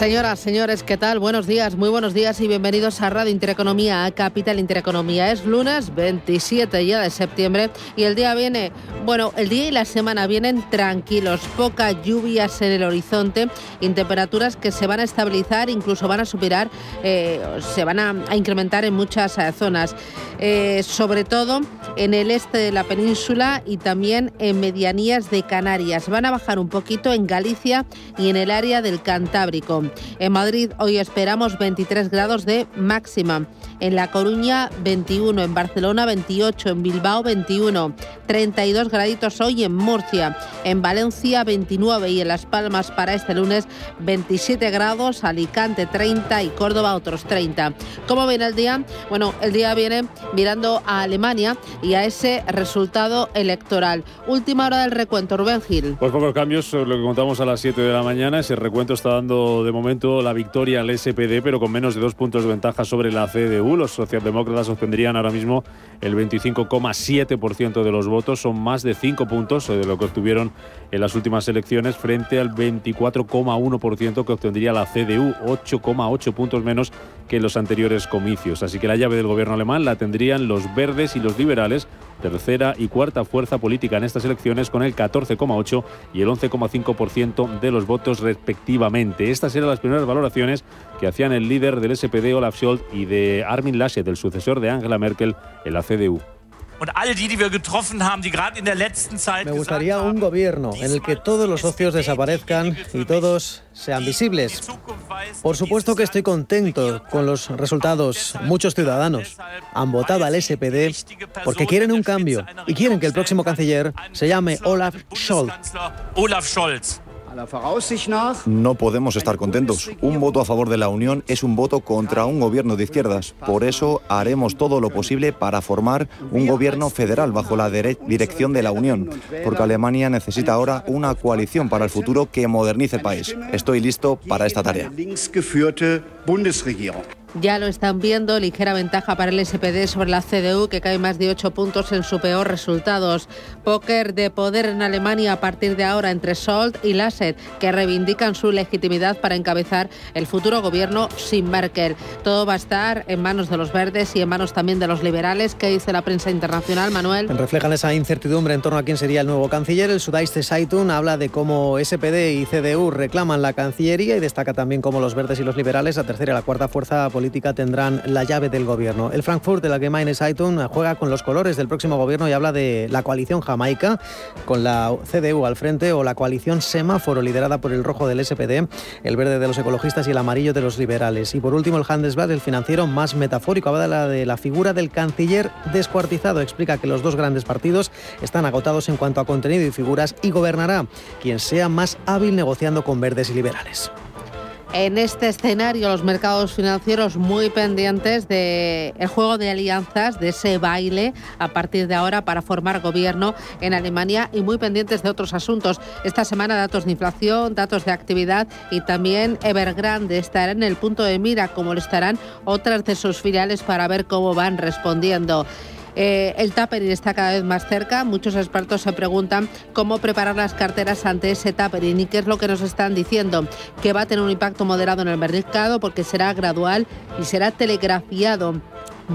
Señoras, señores, ¿qué tal? Buenos días, muy buenos días y bienvenidos a Radio Intereconomía, a Capital Intereconomía. Es lunes 27 ya de septiembre y el día viene, bueno, el día y la semana vienen tranquilos, pocas lluvias en el horizonte y temperaturas que se van a estabilizar, incluso van a superar, eh, se van a, incrementar en muchas eh, zonas, eh, sobre todo en el este de la península y también en medianías de Canarias. Van a bajar un poquito en Galicia y en el área del Cantábrico. En Madrid hoy esperamos 23 grados de máxima. En La Coruña 21, en Barcelona 28, en Bilbao 21, 32 graditos hoy en Murcia, en Valencia 29 y en Las Palmas para este lunes 27 grados, Alicante 30 y Córdoba otros 30. ¿Cómo viene el día? Bueno, el día viene mirando a Alemania y a ese resultado electoral. Última hora del recuento, Rubén Gil. Pues pocos cambios, lo que contamos a las 7 de la mañana. Ese recuento está dando de momento la victoria al SPD, pero con menos de dos puntos de ventaja sobre la CDU. Los socialdemócratas obtendrían ahora mismo el 25,7% de los votos. Son más de cinco puntos de lo que obtuvieron en las últimas elecciones frente al 24,1% que obtendría la CDU, 8,8 puntos menos que en los anteriores comicios. Así que la llave del gobierno alemán la tendrían los verdes y los liberales, tercera y cuarta fuerza política en estas elecciones con el 14,8 y el 11,5% de los votos respectivamente. Estas eran las primeras valoraciones que hacían el líder del SPD Olaf Scholz y de Armin Laschet, el sucesor de Angela Merkel en la CDU. Me gustaría un gobierno en el que todos los socios desaparezcan y todos sean visibles. Por supuesto que estoy contento con los resultados. Muchos ciudadanos han votado al SPD porque quieren un cambio y quieren que el próximo canciller se llame Olaf Scholz. No podemos estar contentos. Un voto a favor de la Unión es un voto contra un gobierno de izquierdas. Por eso haremos todo lo posible para formar un gobierno federal bajo la dirección de la Unión, porque Alemania necesita ahora una coalición para el futuro que modernice el país. Estoy listo para esta tarea. Ya lo están viendo, ligera ventaja para el SPD sobre la CDU, que cae más de 8 puntos en su peor resultados. Póker de poder en Alemania a partir de ahora entre Scholz y Lasset, que reivindican su legitimidad para encabezar el futuro gobierno sin Merkel. Todo va a estar en manos de los verdes y en manos también de los liberales. ¿Qué dice la prensa internacional, Manuel? Reflejan esa incertidumbre en torno a quién sería el nuevo canciller. El Sudaiste Zeitung habla de cómo SPD y CDU reclaman la cancillería y destaca también cómo los verdes y los liberales, la tercera y la cuarta fuerza política tendrán la llave del gobierno. El Frankfurt de la Gemeine Zeitung juega con los colores del próximo gobierno y habla de la coalición jamaica con la CDU al frente o la coalición semáforo liderada por el rojo del SPD, el verde de los ecologistas y el amarillo de los liberales. Y por último el Handelsblatt, el financiero más metafórico, habla de la figura del canciller descuartizado. Explica que los dos grandes partidos están agotados en cuanto a contenido y figuras y gobernará quien sea más hábil negociando con verdes y liberales. En este escenario, los mercados financieros muy pendientes del el juego de alianzas, de ese baile a partir de ahora para formar gobierno en Alemania y muy pendientes de otros asuntos. Esta semana datos de inflación, datos de actividad y también Evergrande estará en el punto de mira, como lo estarán otras de sus filiales para ver cómo van respondiendo. Eh, el tapering está cada vez más cerca. Muchos expertos se preguntan cómo preparar las carteras ante ese tapering y qué es lo que nos están diciendo. Que va a tener un impacto moderado en el mercado porque será gradual y será telegrafiado.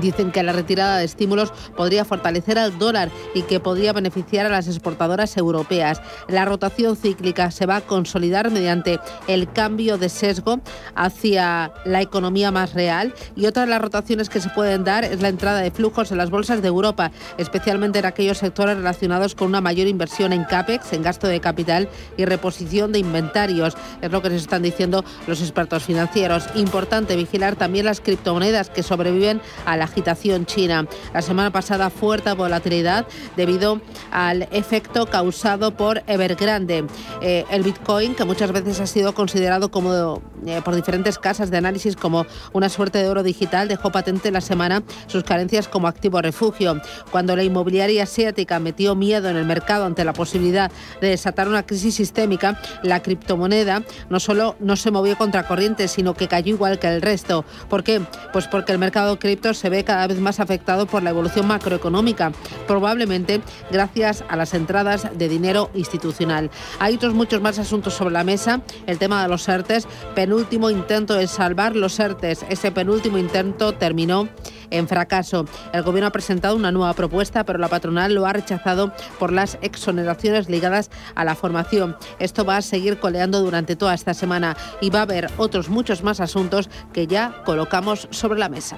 Dicen que la retirada de estímulos podría fortalecer al dólar y que podría beneficiar a las exportadoras europeas. La rotación cíclica se va a consolidar mediante el cambio de sesgo hacia la economía más real y otra de las rotaciones que se pueden dar es la entrada de flujos en las bolsas de Europa, especialmente en aquellos sectores relacionados con una mayor inversión en CAPEX, en gasto de capital y reposición de inventarios. Es lo que nos están diciendo los expertos financieros. Importante vigilar también las criptomonedas que sobreviven a la agitación china. La semana pasada fuerte volatilidad debido al efecto causado por Evergrande. Eh, el Bitcoin, que muchas veces ha sido considerado como eh, por diferentes casas de análisis como una suerte de oro digital, dejó patente la semana sus carencias como activo refugio. Cuando la inmobiliaria asiática metió miedo en el mercado ante la posibilidad de desatar una crisis sistémica, la criptomoneda no solo no se movió contra corriente, sino que cayó igual que el resto. ¿Por qué? Pues porque el mercado cripto se ve cada vez más afectado por la evolución macroeconómica, probablemente gracias a las entradas de dinero institucional. Hay otros muchos más asuntos sobre la mesa. El tema de los ERTES, penúltimo intento de salvar los ERTES. Ese penúltimo intento terminó en fracaso. El Gobierno ha presentado una nueva propuesta, pero la patronal lo ha rechazado por las exoneraciones ligadas a la formación. Esto va a seguir coleando durante toda esta semana y va a haber otros muchos más asuntos que ya colocamos sobre la mesa.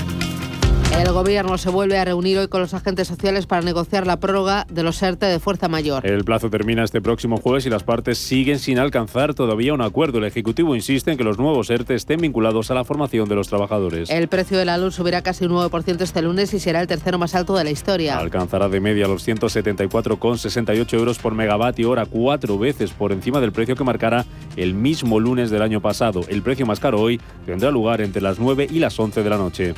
El gobierno se vuelve a reunir hoy con los agentes sociales para negociar la prórroga de los ERTE de fuerza mayor. El plazo termina este próximo jueves y las partes siguen sin alcanzar todavía un acuerdo. El Ejecutivo insiste en que los nuevos ERTE estén vinculados a la formación de los trabajadores. El precio de la luz subirá casi un 9% este lunes y será el tercero más alto de la historia. Alcanzará de media los 174,68 euros por megavatio hora, cuatro veces por encima del precio que marcará el mismo lunes del año pasado. El precio más caro hoy tendrá lugar entre las 9 y las 11 de la noche.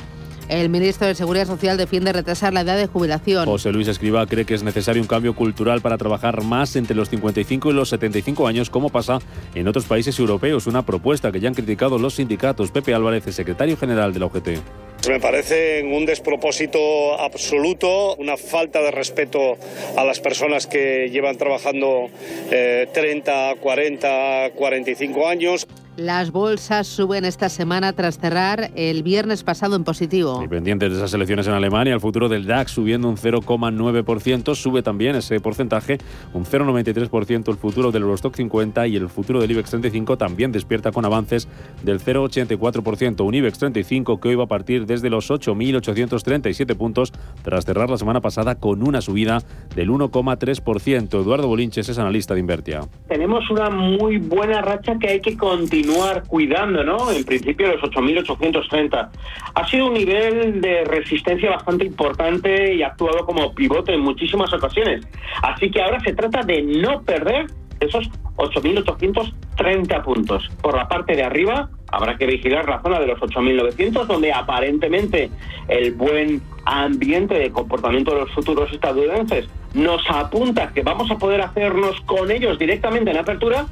El ministro de Seguridad Social defiende retrasar la edad de jubilación. José Luis Escriba cree que es necesario un cambio cultural para trabajar más entre los 55 y los 75 años, como pasa en otros países europeos. Una propuesta que ya han criticado los sindicatos. Pepe Álvarez, secretario general de la UGT. Me parece un despropósito absoluto, una falta de respeto a las personas que llevan trabajando 30, 40, 45 años. Las bolsas suben esta semana tras cerrar el viernes pasado en positivo. Y pendientes de esas elecciones en Alemania, el futuro del DAX subiendo un 0,9%, sube también ese porcentaje, un 0,93% el futuro del Eurostock 50 y el futuro del IBEX 35 también despierta con avances del 0,84%, un IBEX 35 que hoy va a partir desde los 8.837 puntos tras cerrar la semana pasada con una subida del 1,3%. Eduardo Bolinches es analista de Invertia. Tenemos una muy buena racha que hay que continuar continuar cuidando, ¿no? En principio los 8.830. Ha sido un nivel de resistencia bastante importante y ha actuado como pivote en muchísimas ocasiones. Así que ahora se trata de no perder esos 8.830 puntos. Por la parte de arriba habrá que vigilar la zona de los 8.900, donde aparentemente el buen ambiente de comportamiento de los futuros estadounidenses nos apunta que vamos a poder hacernos con ellos directamente en apertura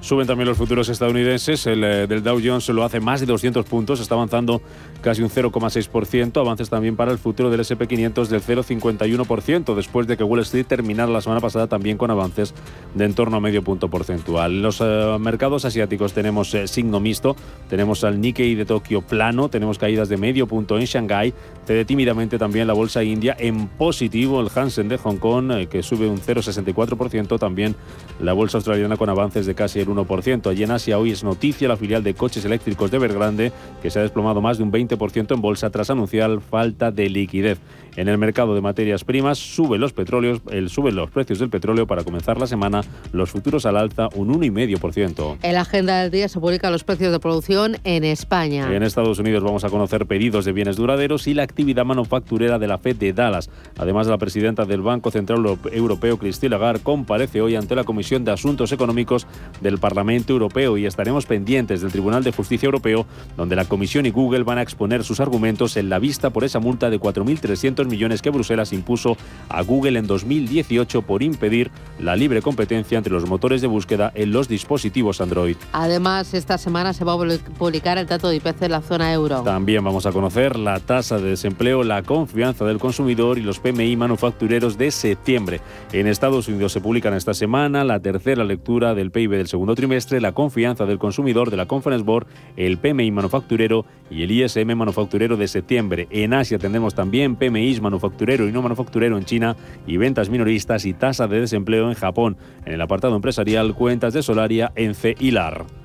Suben también los futuros estadounidenses. El eh, del Dow Jones lo hace más de 200 puntos, está avanzando casi un 0,6%. Avances también para el futuro del SP500 del 0,51%, después de que Wall Street terminara la semana pasada también con avances de en torno a medio punto porcentual. Los eh, mercados asiáticos tenemos eh, signo mixto, tenemos al Nikkei de Tokio plano, tenemos caídas de medio punto en Shanghái, cede tímidamente también la bolsa india en positivo, el Hansen de Hong Kong que sube un 0,64%, también la bolsa australiana con avances de casi el 1%. Allí en Asia hoy es noticia la filial de coches eléctricos de Evergrande, que se ha desplomado más de un 20% en bolsa tras anunciar falta de liquidez. En el mercado de materias primas suben los petróleos, el, suben los precios del petróleo para comenzar la semana, los futuros al alza un 1,5%. En la agenda del día se publican los precios de producción en España. En Estados Unidos vamos a conocer pedidos de bienes duraderos y la actividad manufacturera de la Fed de Dallas. Además, la presidenta del Banco Central Europeo, Christine Lagarde, comparece hoy ante la Comisión de Asuntos Económicos del Parlamento Europeo y estaremos pendientes del Tribunal de Justicia Europeo, donde la Comisión y Google van a exponer sus argumentos en la vista por esa multa de 4.300 millones que Bruselas impuso a Google en 2018 por impedir la libre competencia entre los motores de búsqueda en los dispositivos Android. Además, esta semana se va a publicar el dato de IPC en la zona euro. También vamos a conocer la tasa de desempleo, la confianza del consumidor y los PMI manufactureros de septiembre. En Estados Unidos se publican esta semana la tercera lectura del PIB del segundo trimestre, la confianza del consumidor de la Conference Board, el PMI manufacturero y el ISM manufacturero de septiembre. En Asia tendremos también PMI manufacturero y no manufacturero en China y ventas minoristas y tasa de desempleo en Japón. En el apartado empresarial, cuentas de Solaria, ENCE y LAR.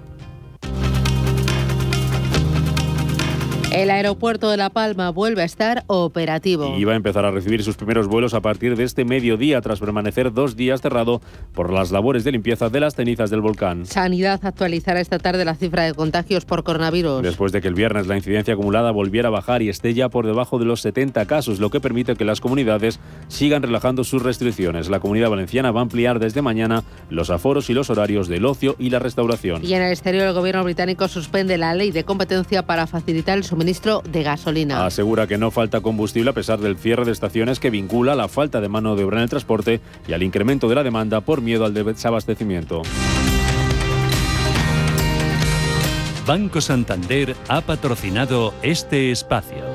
El aeropuerto de La Palma vuelve a estar operativo. Y va a empezar a recibir sus primeros vuelos a partir de este mediodía, tras permanecer dos días cerrado por las labores de limpieza de las cenizas del volcán. Sanidad actualizará esta tarde la cifra de contagios por coronavirus. Después de que el viernes la incidencia acumulada volviera a bajar y esté ya por debajo de los 70 casos, lo que permite que las comunidades sigan relajando sus restricciones. La comunidad valenciana va a ampliar desde mañana los aforos y los horarios del ocio y la restauración. Y en el exterior, el gobierno británico suspende la ley de competencia para facilitar el suministro de gasolina. Asegura que no falta combustible a pesar del cierre de estaciones que vincula la falta de mano de obra en el transporte y al incremento de la demanda por miedo al desabastecimiento. Banco Santander ha patrocinado este espacio.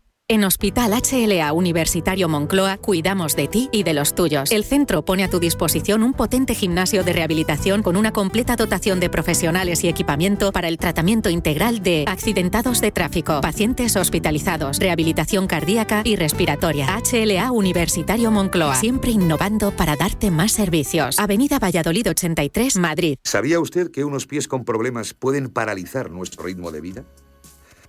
En Hospital HLA Universitario Moncloa cuidamos de ti y de los tuyos. El centro pone a tu disposición un potente gimnasio de rehabilitación con una completa dotación de profesionales y equipamiento para el tratamiento integral de accidentados de tráfico, pacientes hospitalizados, rehabilitación cardíaca y respiratoria. HLA Universitario Moncloa, siempre innovando para darte más servicios. Avenida Valladolid 83, Madrid. ¿Sabía usted que unos pies con problemas pueden paralizar nuestro ritmo de vida?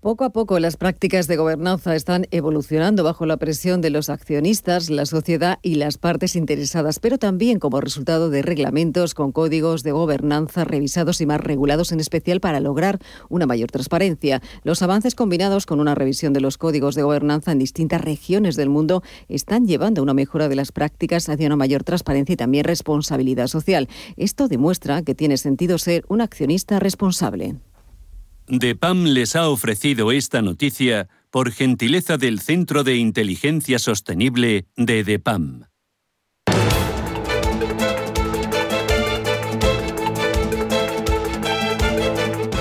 Poco a poco las prácticas de gobernanza están evolucionando bajo la presión de los accionistas, la sociedad y las partes interesadas, pero también como resultado de reglamentos con códigos de gobernanza revisados y más regulados, en especial para lograr una mayor transparencia. Los avances combinados con una revisión de los códigos de gobernanza en distintas regiones del mundo están llevando a una mejora de las prácticas hacia una mayor transparencia y también responsabilidad social. Esto demuestra que tiene sentido ser un accionista responsable. DEPAM les ha ofrecido esta noticia por gentileza del Centro de Inteligencia Sostenible de DEPAM.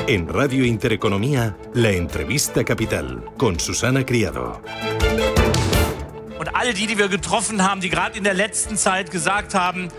En Radio Intereconomía, la entrevista capital con Susana Criado. Und all die, die wir getroffen haben, die gerade in der letzten Zeit gesagt haben,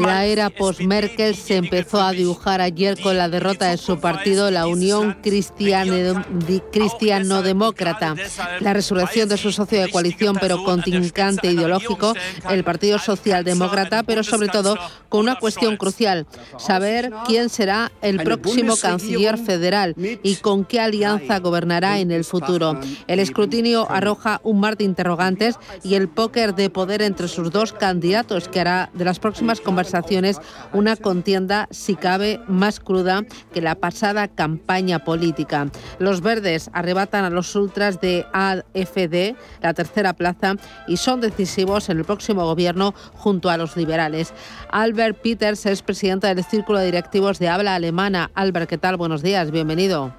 La era post-Merkel se empezó a dibujar ayer con la derrota de su partido, la Unión Cristiano-Demócrata, la resurrección de su socio de coalición, pero contingente ideológico, el Partido Socialdemócrata, pero sobre todo con una cuestión crucial, saber quién será el próximo canciller federal y con qué alianza gobernará en el futuro. El escrutinio arroja un mar de interrogantes y el póker de poder entre sus dos candidatos que hará de las próximas conversaciones una contienda, si cabe, más cruda que la pasada campaña política. Los verdes arrebatan a los ultras de AFD la tercera plaza y son decisivos en el próximo gobierno junto a los liberales. Albert Peters es presidente del Círculo de Directivos de Habla Alemana. Albert, ¿qué tal? Buenos días, bienvenido.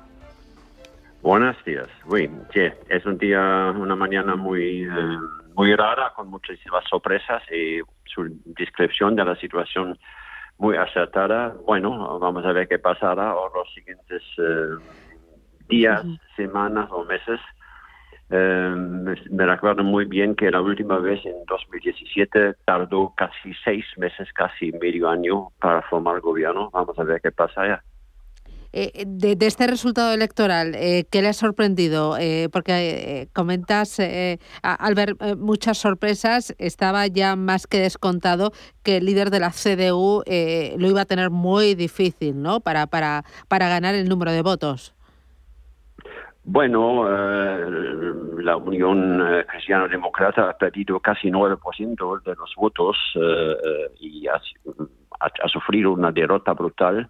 Buenos días. Sí, es un día, una mañana muy, eh, muy rara, con muchísimas sorpresas y su descripción de la situación muy acertada. Bueno, vamos a ver qué pasará en los siguientes eh, días, semanas o meses. Eh, me recuerdo muy bien que la última vez en 2017 tardó casi seis meses, casi medio año para formar gobierno. Vamos a ver qué pasa ya. Eh, de, este resultado electoral, eh, ¿qué le ha sorprendido? Eh, porque comentas, al ver muchas sorpresas, estaba ya más que descontado que el líder de la CDU lo iba a tener muy difícil ¿no? para, para, para ganar el número de votos. Bueno, la Unión Cristiano-Demócrata ha perdido casi 9% de los votos y ha, sufrido una derrota brutal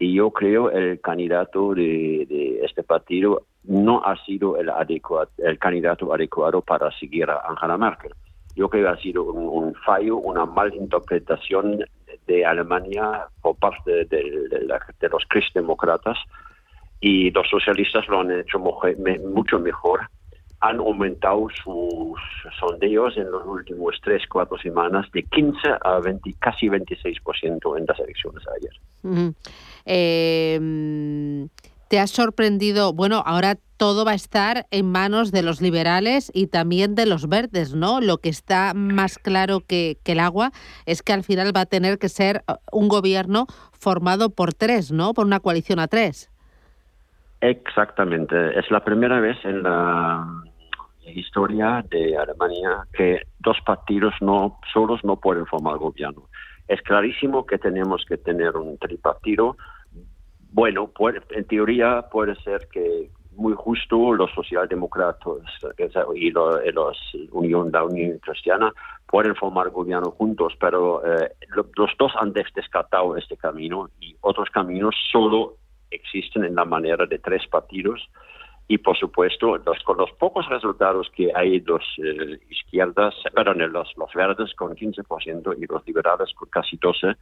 y yo creo el candidato de, este partido no ha sido el, adecuado, el candidato adecuado para seguir a Angela Merkel. Yo creo que ha sido un, fallo, una malinterpretación de Alemania por parte de, los cristianos y los socialistas lo han hecho mucho mejor han aumentado sus sondeos en los últimos tres, cuatro semanas de 15 a 20, casi 26% en las elecciones ayer. Em, ¿Te ha sorprendido? Bueno, ahora todo va a estar en manos de los liberales y también de los verdes, ¿no? Lo que está más claro que, que el agua es que al final va a tener que ser uh, un gobierno formado por tres, ¿no? Por una coalición a tres. Exactamente. Es la primera vez en la historia de Alemania que dos partidos no solos no pueden formar gobierno. Es clarísimo que tenemos que tener un tripartido. Bueno, en teoría puede ser que muy justo los socialdemócratas y los, Unión, la Unión Cristiana pueden formar gobierno juntos, pero eh, los dos han descartado este camino y otros caminos solo existen en la manera de tres partidos y por supuesto los, con los pocos resultados que hay los eh, izquierdas, perdón, los, los verdes con 15% y los liberales con casi 12,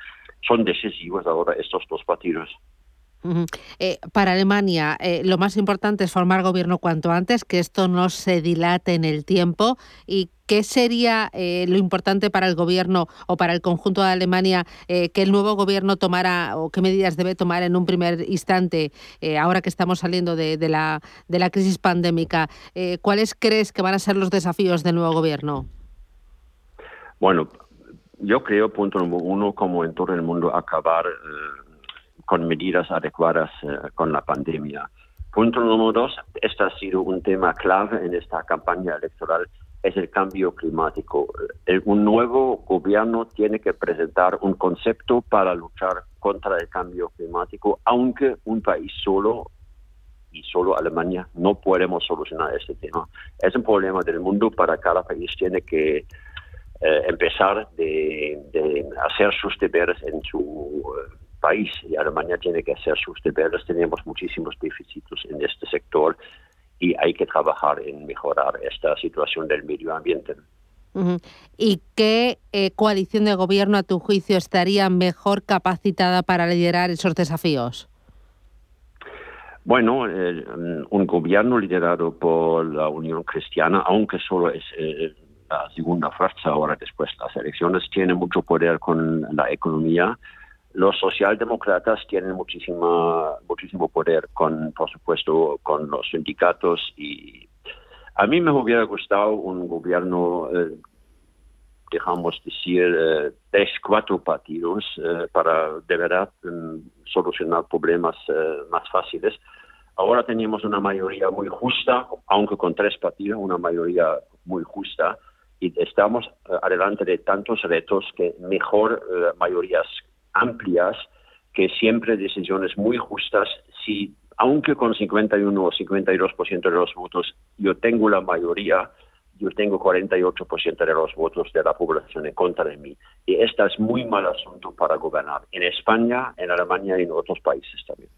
son decisivos ahora estos dos partidos. Eh, para Alemania, eh, lo más importante es formar gobierno cuanto antes, que esto no se dilate en el tiempo. ¿Y qué sería eh, lo importante para el gobierno o para el conjunto de Alemania que el nuevo gobierno tomara o qué medidas debe tomar en un primer instante, ahora que estamos saliendo de, la, de la crisis pandémica? ¿Cuáles crees que van a ser los desafíos del nuevo gobierno? Bueno, yo creo, punto número uno, como en todo el mundo, acabar con medidas adecuadas eh, con la pandemia. Punto número dos, este ha sido un tema clave en esta campaña electoral, es el cambio climático. un nuevo gobierno tiene que presentar un concepto para luchar contra el cambio climático, aunque un país solo y solo Alemania no podemos solucionar este tema. Es un problema del mundo, para cada país tiene que eh, empezar de, hacer sus deberes en su eh, país y Alemania tiene que hacer sus deberes. Tenemos muchísimos déficits en este sector y hay que trabajar en mejorar esta situación del medio ambiente. ¿Y qué eh, coalición de gobierno, a tu juicio, estaría mejor capacitada para liderar esos desafíos? Bueno, un gobierno liderado por la Unión Cristiana, aunque solo es eh, la segunda fuerza ahora después de las elecciones, tiene mucho poder con la economía, los socialdemócratas tienen muchísima, muchísimo poder, con, por supuesto, con los sindicatos y a mí me hubiera gustado un gobierno, eh, dejamos decir, eh, tres, cuatro partidos eh, para de verdad mm, solucionar problemas más fáciles. Ahora tenemos una mayoría muy justa, aunque con tres partidos, una mayoría muy justa, y estamos adelante de tantos retos que mejor mayorías amplias que siempre decisiones muy justas. Si, aunque con 51 o 52% de los votos yo tengo la mayoría, yo tengo 48% de los votos de la población en contra de mí. Y este es muy mal asunto para gobernar en España, en Alemania y en otros países también.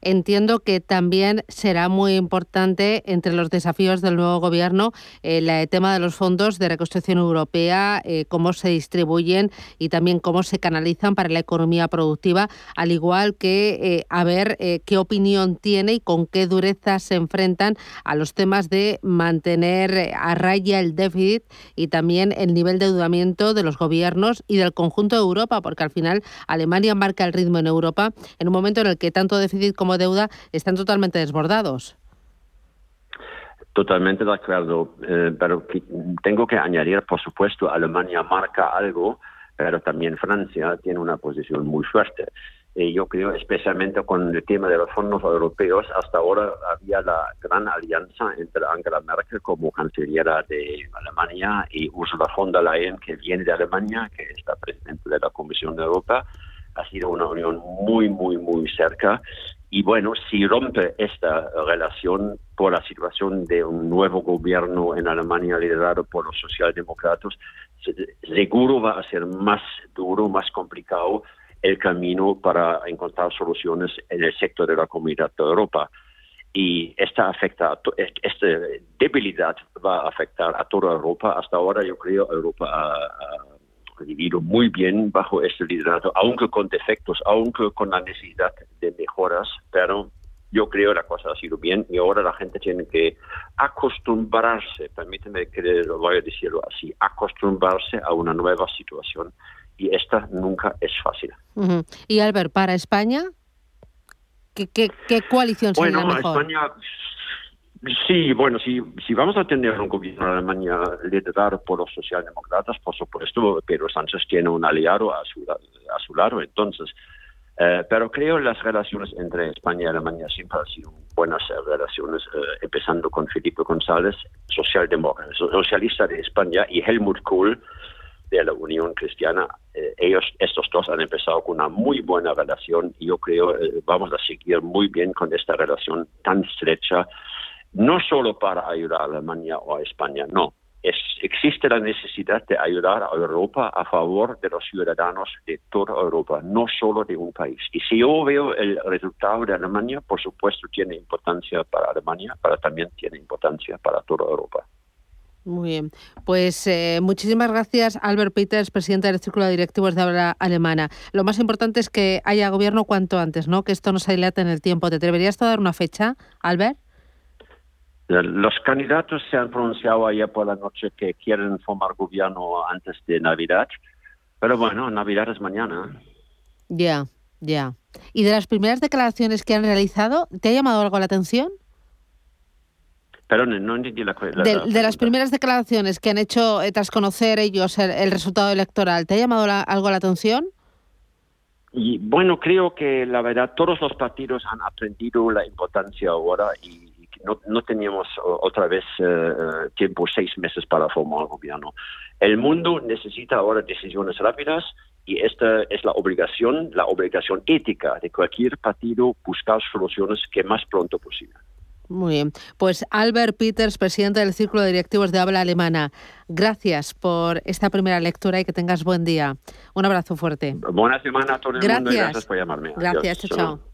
Entiendo que también será muy importante entre los desafíos del nuevo gobierno eh, el tema de los fondos de reconstrucción europea, eh, cómo se distribuyen y también cómo se canalizan para la economía productiva, al igual que eh, a ver qué opinión tiene y con qué dureza se enfrentan a los temas de mantener a raya el déficit y también el nivel de endeudamiento de los gobiernos y del conjunto de Europa, porque al final Alemania marca el ritmo en Europa en un momento en el que tanto déficit como deuda están totalmente desbordados. Totalmente de acuerdo, eh, pero tengo que añadir, por supuesto, Alemania marca algo, pero también Francia tiene una posición muy fuerte. Y yo creo, especialmente con el tema de los fondos europeos, hasta ahora había la gran alianza entre Angela Merkel como canciller de Alemania y Ursula von der Leyen, que viene de Alemania, que está presidente de la Comisión de Europa, ha sido una unión muy, muy, muy cerca. Y bueno, si rompe esta relación por la situación de un nuevo gobierno en Alemania liderado por los socialdemócratas, seguro va a ser más duro, más complicado el camino para encontrar soluciones en el sector de la comunidad de Europa. Y esta, afecta, esta debilidad va a afectar a toda Europa. Hasta ahora yo creo Europa ha vivido muy bien bajo este liderato, aunque con defectos, aunque con la necesidad de mejoras, pero yo creo que la cosa ha sido bien y ahora la gente tiene que acostumbrarse, permíteme que lo voy a decirlo así, acostumbrarse a una nueva situación y esta nunca es fácil. Y Albert, para España, ¿qué, qué, coalición sería bueno, mejor? España Sí, bueno, si, si vamos a tener un gobierno de Alemania liderado por los socialdemócratas, por supuesto, Pedro Sánchez tiene un aliado a su, a su lado, entonces. Eh, pero creo que las relaciones entre España y Alemania siempre han sido buenas relaciones, eh, empezando con Felipe González, socialdemócrata, socialista de España, y Helmut Kohl, de la Unión Cristiana. Eh, ellos, estos dos han empezado con una muy buena relación y yo creo que vamos a seguir muy bien con esta relación tan estrecha no solo para ayudar a Alemania o a España, no. Existe la necesidad de ayudar a Europa a favor de los ciudadanos de toda Europa, no solo de un país. Y si yo veo el resultado de Alemania, por supuesto tiene importancia para Alemania, pero también tiene importancia para toda Europa. Muy bien. Pues eh, muchísimas gracias, Albert Peters, presidente del Círculo de Directivos de Habla Alemana. Lo más importante es que haya gobierno cuanto antes, ¿no? Que esto no se dilate en el tiempo. ¿Te atreverías a dar una fecha, Albert? Los candidatos se han pronunciado ayer por la noche que quieren formar gobierno antes de Navidad, pero bueno, Navidad es mañana. Ya, ya. ¿Y de las primeras declaraciones que han realizado, te ha llamado algo la atención? Perdón, no entendí la, de, las primeras declaraciones que han hecho eh, tras conocer ellos el, resultado electoral, ¿te ha llamado algo la atención? Y bueno, creo que la verdad todos los partidos han aprendido la importancia ahora y no, no teníamos otra vez eh, eh, tiempo, seis meses para formar gobierno. El mundo necesita ahora decisiones rápidas y esta es la obligación, la obligación ética de cualquier partido buscar soluciones que más pronto posible. Muy bien. Pues Albert Peters, presidente del Círculo de Directivos de Habla Alemana, gracias por esta primera lectura y que tengas buen día. Un abrazo fuerte. Buena semana a todo el mundo y gracias por llamarme. Gracias, chao. chao.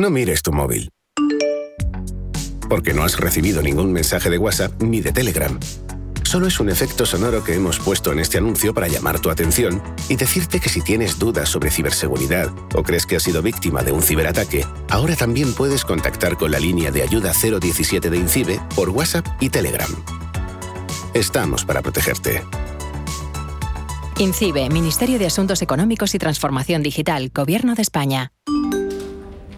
No mires tu móvil. Porque no has recibido ningún mensaje de WhatsApp ni de Telegram. Solo es un efecto sonoro que hemos puesto en este anuncio para llamar tu atención y decirte que si tienes dudas sobre ciberseguridad o crees que has sido víctima de un ciberataque, ahora también puedes contactar con la línea de ayuda 017 de INCIBE por WhatsApp y Telegram. Estamos para protegerte. INCIBE, Ministerio de Asuntos Económicos y Transformación Digital, Gobierno de España.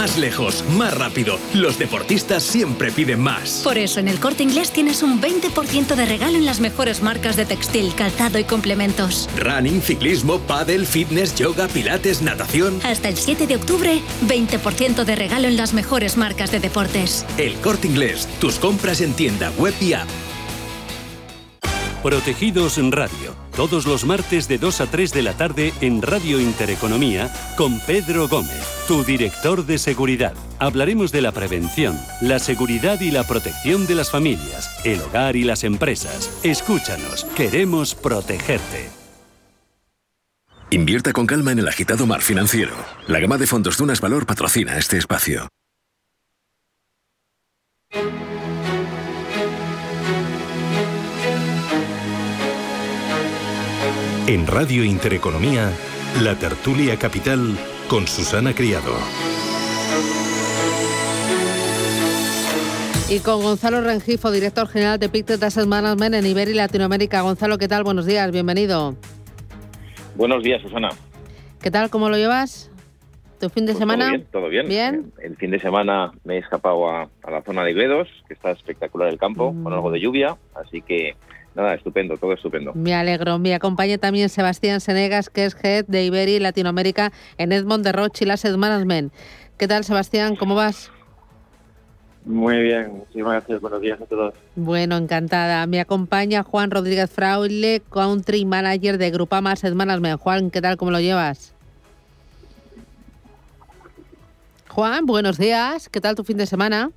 Más lejos, más rápido. Los deportistas siempre piden más. Por eso en el corte inglés tienes un 20% de regalo en las mejores marcas de textil, calzado y complementos. Running, ciclismo, paddle, fitness, yoga, pilates, natación. Hasta el 7 de octubre, 20% de regalo en las mejores marcas de deportes. El corte inglés, tus compras en tienda, web y app. Protegidos en Radio, todos los martes de 2 a 3 de la tarde en Radio Intereconomía con Pedro Gómez, tu director de seguridad. Hablaremos de la prevención, la seguridad y la protección de las familias, el hogar y las empresas. Escúchanos, queremos protegerte. Invierta con calma en el agitado mar financiero. La gama de fondos Dunas Valor patrocina este espacio. En Radio Intereconomía, la tertulia capital con Susana Criado. Y con Gonzalo Rengifo, director general de Pictet Asset Management en Iberia y Latinoamérica. Gonzalo, ¿qué tal? Buenos días, bienvenido. Buenos días, Susana. ¿Qué tal? ¿Cómo lo llevas? ¿Tu fin de Pues semana? Todo bien, todo bien. Bien. El fin de semana me he escapado a, a la zona de Igledos, que está espectacular el campo, Mm. con algo de lluvia, así que nada, estupendo, todo estupendo. Me alegro. Me acompaña también Sebastián Senegas, que es head de Iberia y Latinoamérica en Edmond de Rothschild Asset Management. ¿Qué tal, Sebastián? ¿Cómo vas? Muy bien, muchísimas gracias. Buenos días a todos. Bueno, encantada. Me acompaña Juan Rodríguez Fraule, Country Manager de Grupama Asset Management. Juan, ¿qué tal? ¿Cómo lo llevas? Juan, buenos días. ¿Qué tal tu fin de semana?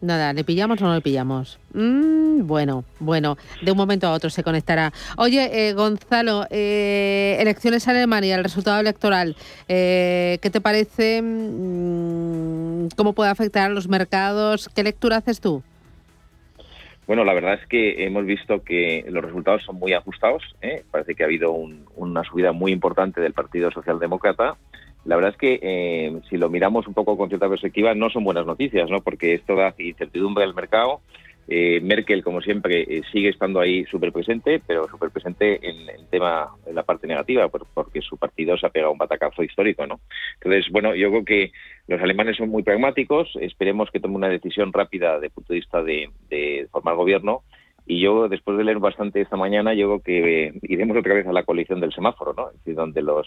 Nada, ¿le pillamos o no le pillamos? Mm, bueno, bueno, de un momento a otro se conectará. Oye, eh, Gonzalo, eh, elecciones en Alemania, el resultado electoral, eh, ¿qué te parece? Mm, ¿Cómo puede afectar a los mercados? ¿Qué lectura haces tú? Bueno, la verdad es que hemos visto que los resultados son muy ajustados. ¿eh? Parece que ha habido un- una subida muy importante del Partido Socialdemócrata. La verdad es que eh, si lo miramos un poco con cierta perspectiva, no son buenas noticias, ¿no? Porque esto da incertidumbre al mercado. Eh, Merkel, como siempre, eh, sigue estando ahí súper presente, pero súper presente en el tema, en la parte negativa, por- porque su partido se ha pegado un batacazo histórico, ¿no? Entonces, bueno, yo creo que los alemanes son muy pragmáticos, esperemos que tome una decisión rápida desde el punto de vista de, de formar gobierno, y yo, después de leer bastante esta mañana, yo creo que eh, iremos otra vez a la coalición del semáforo, ¿no? Es decir, donde los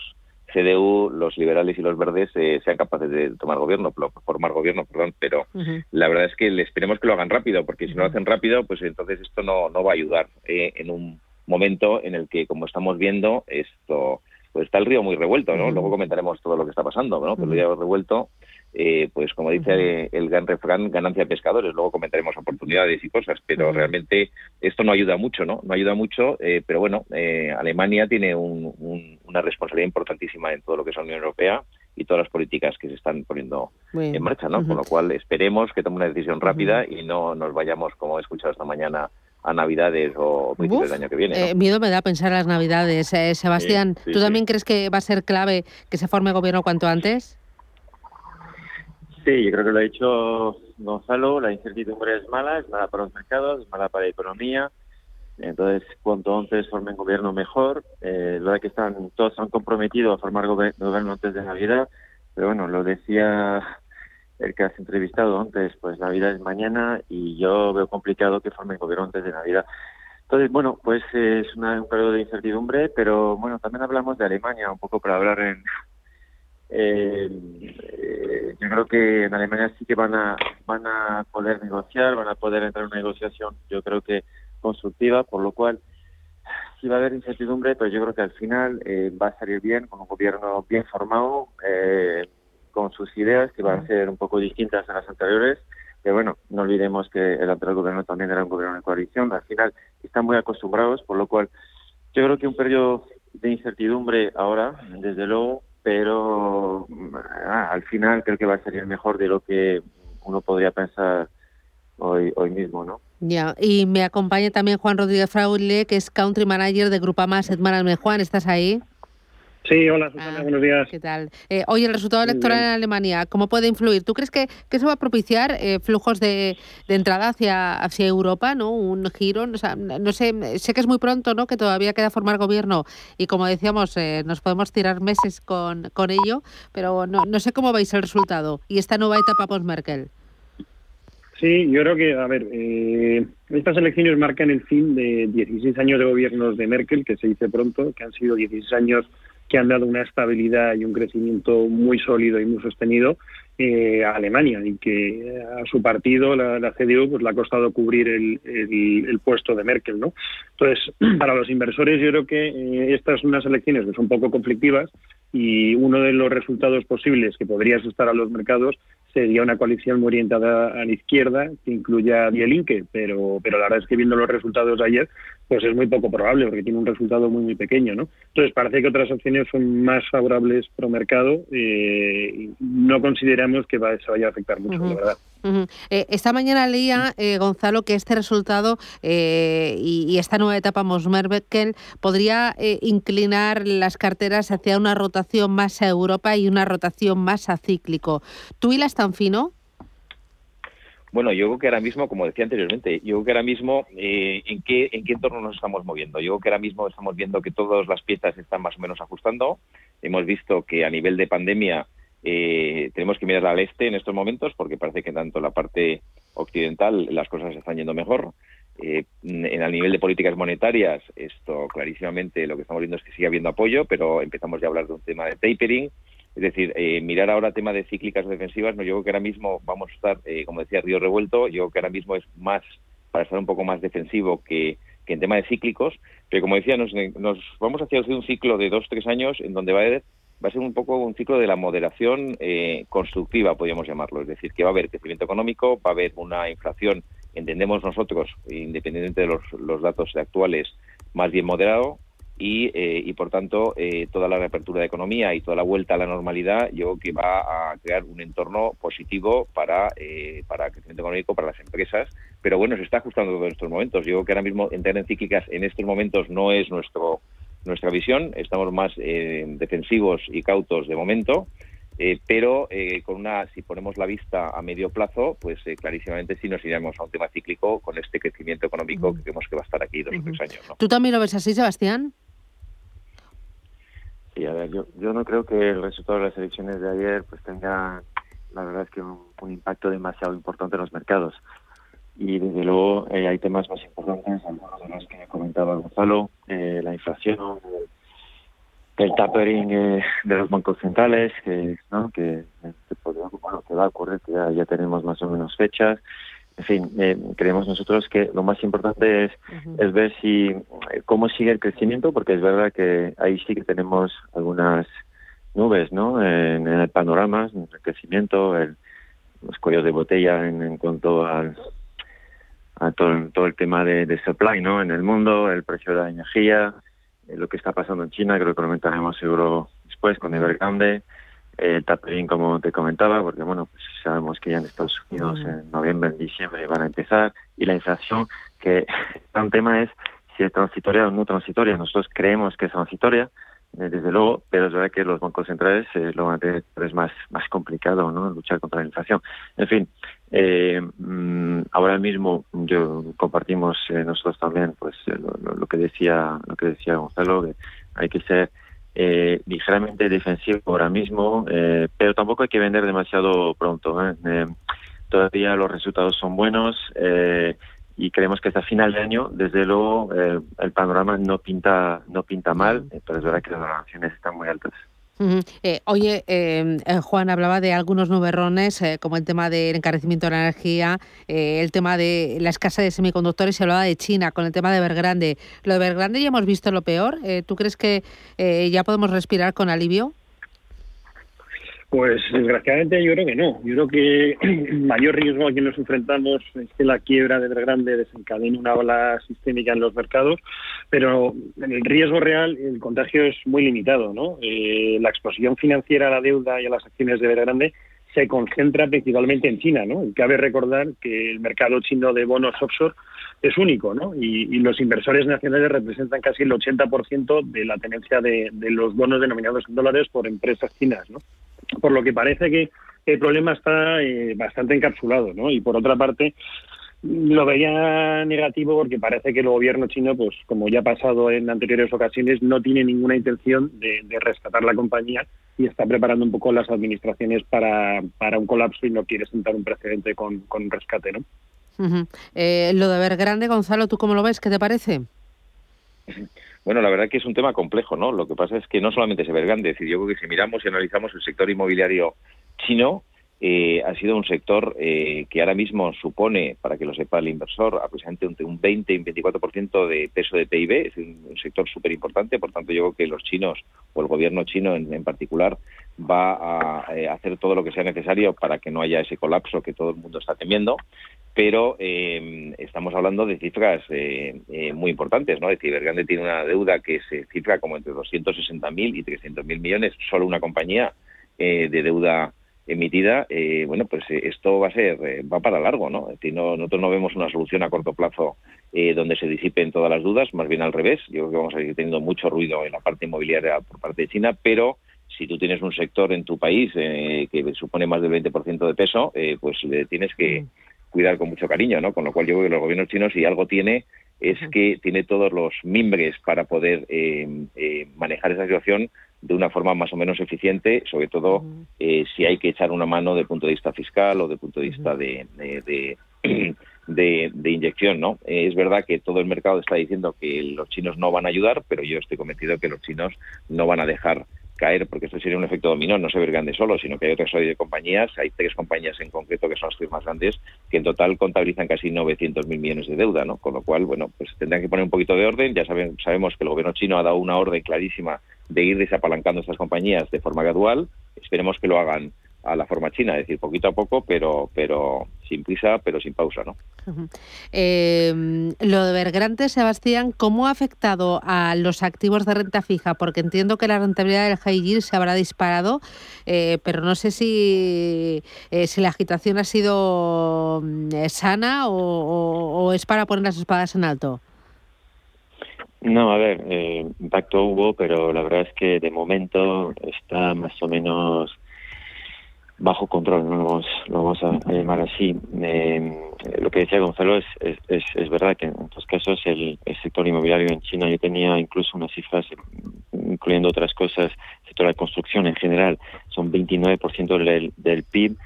CDU, los liberales y los verdes eh, sean capaces de tomar gobierno, formar gobierno, perdón, pero la verdad es que le esperemos que lo hagan rápido, porque si no lo hacen rápido, pues entonces esto no, no va a ayudar eh, en un momento en el que, como estamos viendo, esto pues está el río muy revuelto, ¿no? Luego comentaremos todo lo que está pasando, ¿no? Pero el río revuelto, eh, pues como dice el gran refrán, ganancia de pescadores, luego comentaremos oportunidades y cosas, pero realmente esto no ayuda mucho, ¿no? No ayuda mucho, eh, pero bueno, eh, Alemania tiene un- un- una responsabilidad importantísima en todo lo que es la Unión Europea y todas las políticas que se están poniendo bien. en marcha, ¿no? Con lo cual esperemos que tome una decisión rápida y no nos vayamos, como he escuchado esta mañana, a Navidades o principios Uf, del año que viene. ¿no? eh, miedo me da pensar las Navidades. Eh, Sebastián, Sí, sí, ¿tú sí. también crees que va a ser clave que se forme gobierno cuanto antes? Sí, yo creo que lo ha dicho Gonzalo, la incertidumbre es mala, es mala para los mercados, es mala para la economía. Entonces, cuanto antes formen gobierno mejor. Eh, lo de que están todos se han comprometido a formar gobierno antes de Navidad, pero bueno, lo decía el que has entrevistado antes, pues Navidad es mañana y yo veo complicado que formen gobierno antes de Navidad. Entonces, bueno, pues es una- un periodo de incertidumbre, pero bueno, también hablamos de Alemania, un poco para hablar en, eh, eh, yo creo que en Alemania sí que van a van a poder negociar, van a poder entrar en una negociación, yo creo que constructiva, por lo cual sí va a haber incertidumbre, pero yo creo que al final eh, va a salir bien, con un gobierno bien formado, eh, con sus ideas que van a ser un poco distintas a las anteriores. Pero bueno, no olvidemos que el anterior gobierno también era un gobierno de coalición. Al final están muy acostumbrados, por lo cual yo creo que un periodo de incertidumbre ahora, desde luego, pero ah, al final creo que va a salir mejor de lo que uno podría pensar hoy, hoy mismo, ¿no? Ya, y me acompaña también Juan Rodríguez Fraule, que es Country Manager de Grupama Management. Juan, ¿estás ahí? Sí, hola Susana, buenos días. ¿Qué tal? Eh, oye, el resultado electoral en Alemania, ¿cómo puede influir? ¿Tú crees que, que eso va a propiciar eh, flujos de, de, entrada hacia, hacia Europa, ¿no? Un giro, o sea, no sé, sé que es muy pronto, ¿no? Que todavía queda formar gobierno y como decíamos, eh, nos podemos tirar meses con, con ello, pero no, no sé cómo veis el resultado y esta nueva etapa post-Merkel. Sí, yo creo que, a ver, eh, estas elecciones marcan el fin de 16 años de gobiernos de Merkel, que se dice pronto, que han sido 16 años que han dado una estabilidad y un crecimiento muy sólido y muy sostenido eh, a Alemania y que eh, a su partido, la, CDU, pues le ha costado cubrir el, el, puesto de Merkel, ¿no? Entonces, para los inversores yo creo que eh, estas son unas elecciones que son poco conflictivas y uno de los resultados posibles que podría asustar a los mercados sería una coalición muy orientada a la izquierda que incluya a Bielinke, pero, pero la verdad es que viendo los resultados de ayer, pues es muy poco probable porque tiene un resultado muy muy pequeño, ¿no? Entonces parece que otras opciones son más favorables pro mercado eh, y no consideramos que va, se vaya a afectar mucho, uh -huh. la verdad. Uh -huh. eh, esta mañana leía, eh, Gonzalo, que este resultado eh, y, y, esta nueva etapa Mosmerkel podría inclinar las carteras hacia una rotación más a Europa y una rotación más a cíclico. ¿Tú hilas tan fino? Bueno, yo creo que ahora mismo, como decía anteriormente, yo creo que ahora mismo, eh, ¿en, qué, ¿en qué entorno nos estamos moviendo? Yo creo que ahora mismo estamos viendo que todas las piezas están más o menos ajustando. Hemos visto que a nivel de pandemia eh, tenemos que mirar al este en estos momentos porque parece que tanto la parte occidental las cosas están yendo mejor. Eh, en el nivel de políticas monetarias, esto clarísimamente lo que estamos viendo es que sigue habiendo apoyo, pero empezamos ya a hablar de un tema de tapering. Es decir, eh, mirar ahora tema de cíclicas o defensivas, no, yo creo que ahora mismo vamos a estar, eh, como decía, río revuelto, yo creo que ahora mismo es más para estar un poco más defensivo que, en tema de cíclicos, pero como decía, nos, nos vamos hacia un ciclo de dos, tres años en donde va a haber va a ser un poco un ciclo de la moderación eh, constructiva, podríamos llamarlo. Es decir, que va a haber crecimiento económico, va a haber una inflación, entendemos nosotros, independientemente de los, los datos actuales, más bien moderado. Y, eh, y por tanto, eh, toda la reapertura de economía y toda la vuelta a la normalidad, yo creo que va a crear un entorno positivo para, eh, para el crecimiento económico, para las empresas. Pero bueno, se está ajustando todo en estos momentos. Yo creo que ahora mismo entrar en cíclicas en estos momentos no es nuestro nuestra visión. Estamos más eh, defensivos y cautos de momento, eh, pero eh, con una, si ponemos la vista a medio plazo, pues clarísimamente sí nos iremos a un tema cíclico con este crecimiento económico uh -huh. que creemos que va a estar aquí dos uh -huh. o tres años. ¿no? ¿Tú también lo ves así, Sebastián? Sí, a ver, yo, yo no creo que el resultado de las elecciones de ayer pues tenga, la verdad es que un, impacto demasiado importante en los mercados y desde luego eh, hay temas más importantes, algunos de los que comentaba Gonzalo, eh, la inflación, el tapering eh, de los bancos centrales, ¿no? que, que, podría, bueno, que va a ocurrir, que ya, ya, tenemos más o menos fechas. En fin, creemos nosotros que lo más importante es, uh -huh. es ver si cómo sigue el crecimiento, porque es verdad que ahí sí que tenemos algunas nubes ¿no? en, en el panorama, el crecimiento, el, los cuellos de botella en, en cuanto al a todo, todo el tema de, de, supply ¿no? en el mundo, el precio de la energía, eh, lo que está pasando en China, creo que lo comentaremos seguro después con Evergrande, eh, el tapering como te comentaba, porque bueno, pues sabemos que ya en Estados Unidos en noviembre, en diciembre van a empezar, y la inflación, que un tema es si es transitoria o no transitoria. Nosotros creemos que es transitoria, desde luego, pero es verdad que los bancos centrales eh, lo van a tener es más, más complicado, ¿no? Luchar contra la inflación. En fin, eh, mmm, ahora mismo yo compartimos eh, nosotros también, pues lo, lo, que decía, lo que decía Gonzalo, que hay que ser ligeramente defensivo ahora mismo, pero tampoco hay que vender demasiado pronto. todavía los resultados son buenos y creemos que hasta final de año, desde luego, eh, el panorama no pinta no pinta mal, eh, pero es verdad que las valoraciones están muy altas. Eh, oye, eh, Juan hablaba de algunos nuberrones, eh, como el tema del encarecimiento de la energía, eh, el tema de la escasez de semiconductores, y hablaba de China, con el tema de Evergrande. Lo de Evergrande ya hemos visto lo peor. ¿Tú crees que ya podemos respirar con alivio? Pues desgraciadamente yo creo que no. Yo creo que el mayor riesgo al que nos enfrentamos es que la quiebra de Grande desencadene una ola sistémica en los mercados, pero el riesgo real el contagio es muy limitado. ¿no? Eh, la exposición financiera a la deuda y a las acciones de Grande se concentra principalmente en China. ¿no? Y cabe recordar que el mercado chino de bonos offshore es único, ¿no? Y, los inversores nacionales representan casi el 80% de la tenencia de, de los bonos denominados en dólares por empresas chinas, ¿no? Por lo que parece que el problema está eh, bastante encapsulado, ¿no? Y por otra parte, lo veía negativo porque parece que el gobierno chino, pues como ya ha pasado en anteriores ocasiones, no tiene ninguna intención de, rescatar la compañía y está preparando un poco las administraciones para, para un colapso y no quiere sentar un precedente con, rescate, ¿no? Eh, lo de ver grande, Gonzalo, ¿tú cómo lo ves? ¿Qué te parece? Bueno, la verdad que es un tema complejo, ¿no? Lo que pasa es que no solamente es Evergrande, es decir, yo creo que si miramos y analizamos el sector inmobiliario chino, eh, ha sido un sector eh, que ahora mismo supone, para que lo sepa el inversor, aproximadamente un 20 y un 24% de peso de PIB, es un, sector súper importante, por tanto yo creo que los chinos, o el gobierno chino en, particular, va a eh, hacer todo lo que sea necesario para que no haya ese colapso que todo el mundo está temiendo pero eh, estamos hablando de cifras eh, muy importantes, ¿no? Es decir, Evergrande tiene una deuda que se cifra como entre 260.000 y 300.000 millones, solo una compañía de deuda emitida, bueno, pues esto va a ser, va para largo, ¿no? Es decir, nosotros no vemos una solución a corto plazo donde se disipen todas las dudas, más bien al revés. Yo creo que vamos a seguir teniendo mucho ruido en la parte inmobiliaria por parte de China, pero si tú tienes un sector en tu país que supone más del 20% de peso, pues le tienes que mm cuidar con mucho cariño, ¿no? Con lo cual yo creo que los gobiernos chinos, si algo tiene, es que tiene todos los mimbres para poder eh, eh, manejar esa situación de una forma más o menos eficiente, sobre todo eh, si hay que echar una mano desde el punto de vista fiscal o desde el punto de vista de, de, de, inyección, ¿no? es verdad que todo el mercado está diciendo que los chinos no van a ayudar, pero yo estoy convencido que los chinos no van a dejar caer, porque esto sería un efecto dominó, no se grande solo, sino que hay otra serie de compañías, hay tres compañías en concreto que son las tres más grandes, que en total contabilizan casi 900.000 millones de deuda, ¿no? Con lo cual, bueno, pues tendrán que poner un poquito de orden, ya saben, sabemos que el gobierno chino ha dado una orden clarísima de ir desapalancando estas compañías de forma gradual, esperemos que lo hagan a la forma china, es decir, poquito a poco, pero, pero sin prisa, pero sin pausa, ¿no? Em, lo de Sebastián, ¿cómo ha afectado a los activos de renta fija? Porque entiendo que la rentabilidad del high yield se habrá disparado, eh, pero no sé si, eh, si la agitación ha sido mm, eh, sana o, es para poner las espadas en alto. No, a ver, impacto hubo, pero la verdad es que de momento está más o menos bajo control, no lo vamos, lo vamos a, llamar así. Eh, lo que decía Gonzalo es, es, es, verdad que en estos casos el, sector inmobiliario en China, yo tenía incluso unas cifras, incluyendo otras cosas, el sector de la construcción en general, son 29% del, del PIB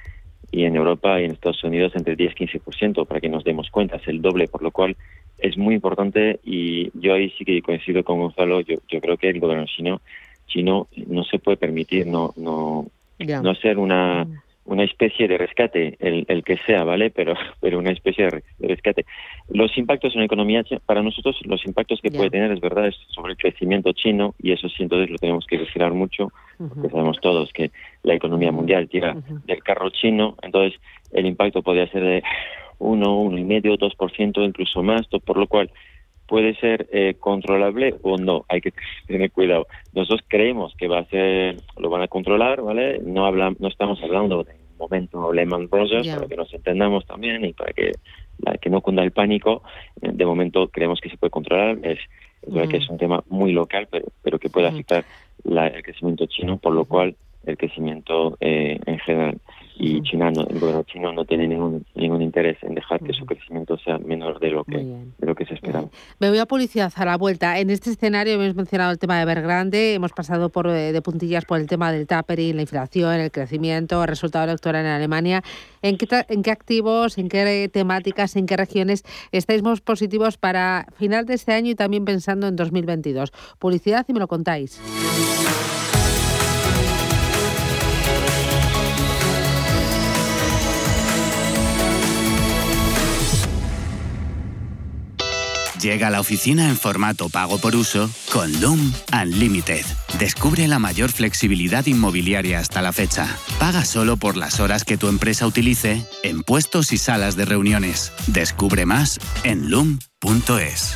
y en Europa y en Estados Unidos entre 10 y 15%, para que nos demos cuenta, es el doble, por lo cual es muy importante y yo ahí sí que coincido con Gonzalo, yo, yo creo que el gobierno chino, chino no se puede permitir no, no no ser una, mm. una especie de rescate, el, el que sea, ¿vale? Pero, pero una especie de rescate. Los impactos en la economía, para nosotros, los impactos que puede tener, es verdad, es sobre el crecimiento chino, y eso sí, entonces lo tenemos que vigilar mucho, porque sabemos todos que la economía mundial tira del carro chino, entonces el impacto podría ser de 1, uno, y medio, 2%, incluso más, por lo cual puede ser eh, controlable o no. Hay que tener cuidado. Nosotros creemos que va a ser, lo van a controlar, ¿vale? No hablamos, no estamos hablando de un momento Lehman Brothers para que nos entendamos también y para que que no cunda el pánico. De momento creemos que se puede controlar. Es, es que es un tema muy local, pero, pero que puede afectar la, el crecimiento chino, por lo cual el crecimiento eh, en general y China no, el gobierno chino no tiene ningún ningún interés en dejar que su crecimiento sea menor de lo que de lo que se esperaba. Me voy a publicidad a la vuelta. En este escenario hemos mencionado el tema de Evergrande, hemos pasado por eh, de puntillas por el tema del tapering, la inflación, el crecimiento, el resultado electoral en Alemania. ¿En qué, en qué activos, en qué temáticas, en qué regiones estáis más positivos para final de este año y también pensando en 2022? Publicidad y me lo contáis. Llega a la oficina en formato pago por uso con Loom Unlimited. Descubre la mayor flexibilidad inmobiliaria hasta la fecha. Paga solo por las horas que tu empresa utilice en puestos y salas de reuniones. Descubre más en loom.es.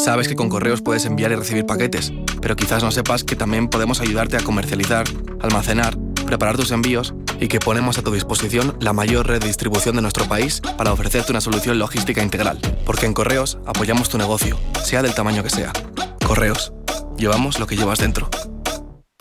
sabes que con correos puedes enviar y recibir paquetes, pero quizás no sepas que también podemos ayudarte a comercializar, almacenar, preparar tus envíos y que ponemos a tu disposición la mayor red de distribución de nuestro país para ofrecerte una solución logística integral. Porque en Correos apoyamos tu negocio, sea del tamaño que sea. Correos, llevamos lo que llevas dentro.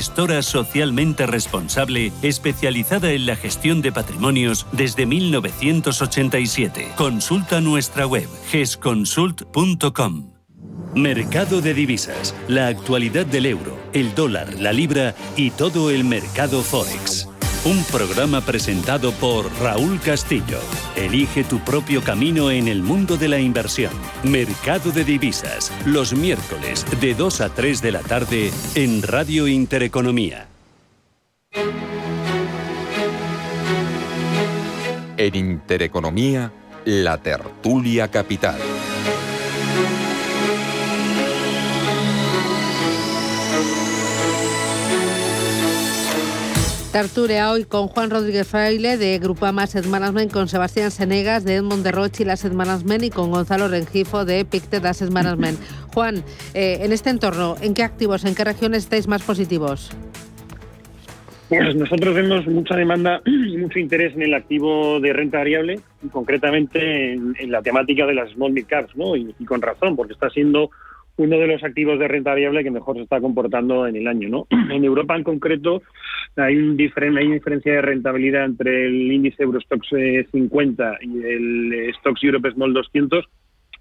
gestora socialmente responsable especializada en la gestión de patrimonios desde 1987. Consulta nuestra web gesconsult.com. Mercado de divisas, la actualidad del euro, el dólar, la libra y todo el mercado forex. Un programa presentado por Raúl Castillo. Elige tu propio camino en el mundo de la inversión. Mercado de divisas, los miércoles de 2 a 3 de la tarde en Radio Intereconomía. En Intereconomía, la tertulia capital. Tertulia hoy con Juan Rodríguez Fraile de Grupama Asset Management, con Sebastián Senegas de Edmond de Roche y Asset Management y con Gonzalo Rengifo de Pictet Asset Management. Juan, eh, en este entorno, ¿en qué activos, en qué regiones estáis más positivos? Pues nosotros vemos mucha demanda y mucho interés en el activo de renta variable y concretamente en, la temática de las small mid caps, ¿no? y con razón, porque está siendo uno de los activos de renta variable que mejor se está comportando en el año. ¿no? En Europa en concreto hay, un hay una diferencia de rentabilidad entre el índice Eurostox 50 y el Stocks Europe Small 200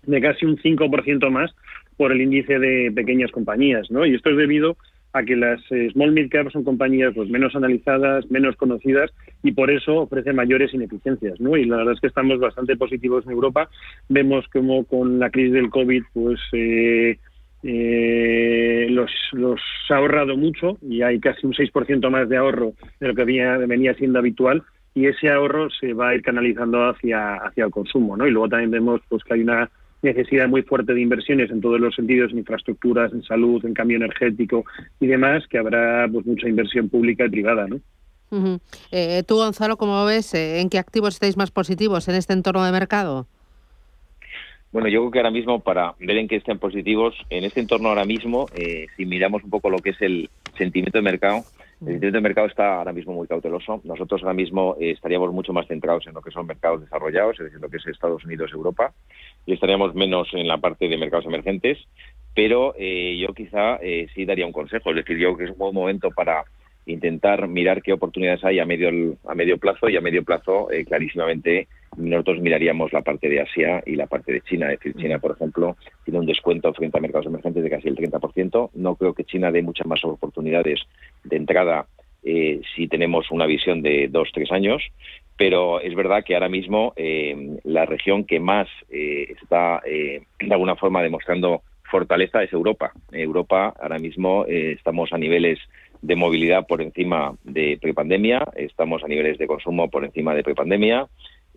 de casi un 5% más por el índice de pequeñas compañías. ¿no? Y esto es debido a que las eh, small mid caps son compañías pues menos analizadas, menos conocidas y por eso ofrecen mayores ineficiencias, ¿no? Y la verdad es que estamos bastante positivos en Europa. Vemos como con la crisis del COVID, pues eh, eh, los, los ha ahorrado mucho y hay casi un 6% más de ahorro de lo que venía siendo habitual y ese ahorro se va a ir canalizando hacia, hacia el consumo. ¿no? Y luego también vemos pues, que hay una necesidad muy fuerte de inversiones en todos los sentidos, en infraestructuras, en salud, en cambio energético y demás, que habrá pues mucha inversión pública y privada. ¿no? Eh, tú, Gonzalo, ¿cómo ves? Eh, ¿En qué activos estáis más positivos en este entorno de mercado? Bueno, yo creo que ahora mismo, para ver en qué estén positivos, en este entorno ahora mismo, eh, si miramos un poco lo que es el sentimiento de mercado, el sentimiento de mercado está ahora mismo muy cauteloso. Nosotros ahora mismo eh, estaríamos mucho más centrados en lo que son mercados desarrollados, es decir, lo que es Estados Unidos, Europa, y estaríamos menos en la parte de mercados emergentes. Pero eh, yo quizá sí daría un consejo, es decir, yo creo que es un buen momento para intentar mirar qué oportunidades hay a medio a medio plazo y a medio plazo eh, clarísimamente nosotros miraríamos la parte de Asia y la parte de China. Es decir, China, por ejemplo, tiene un descuento frente a mercados emergentes de casi el 30%. No creo que China dé muchas más oportunidades de entrada eh, si tenemos una visión de dos, tres años. Pero es verdad que ahora mismo eh, la región que más está de alguna forma demostrando fortaleza es Europa. Europa ahora mismo estamos a niveles de movilidad por encima de prepandemia, estamos a niveles de consumo por encima de prepandemia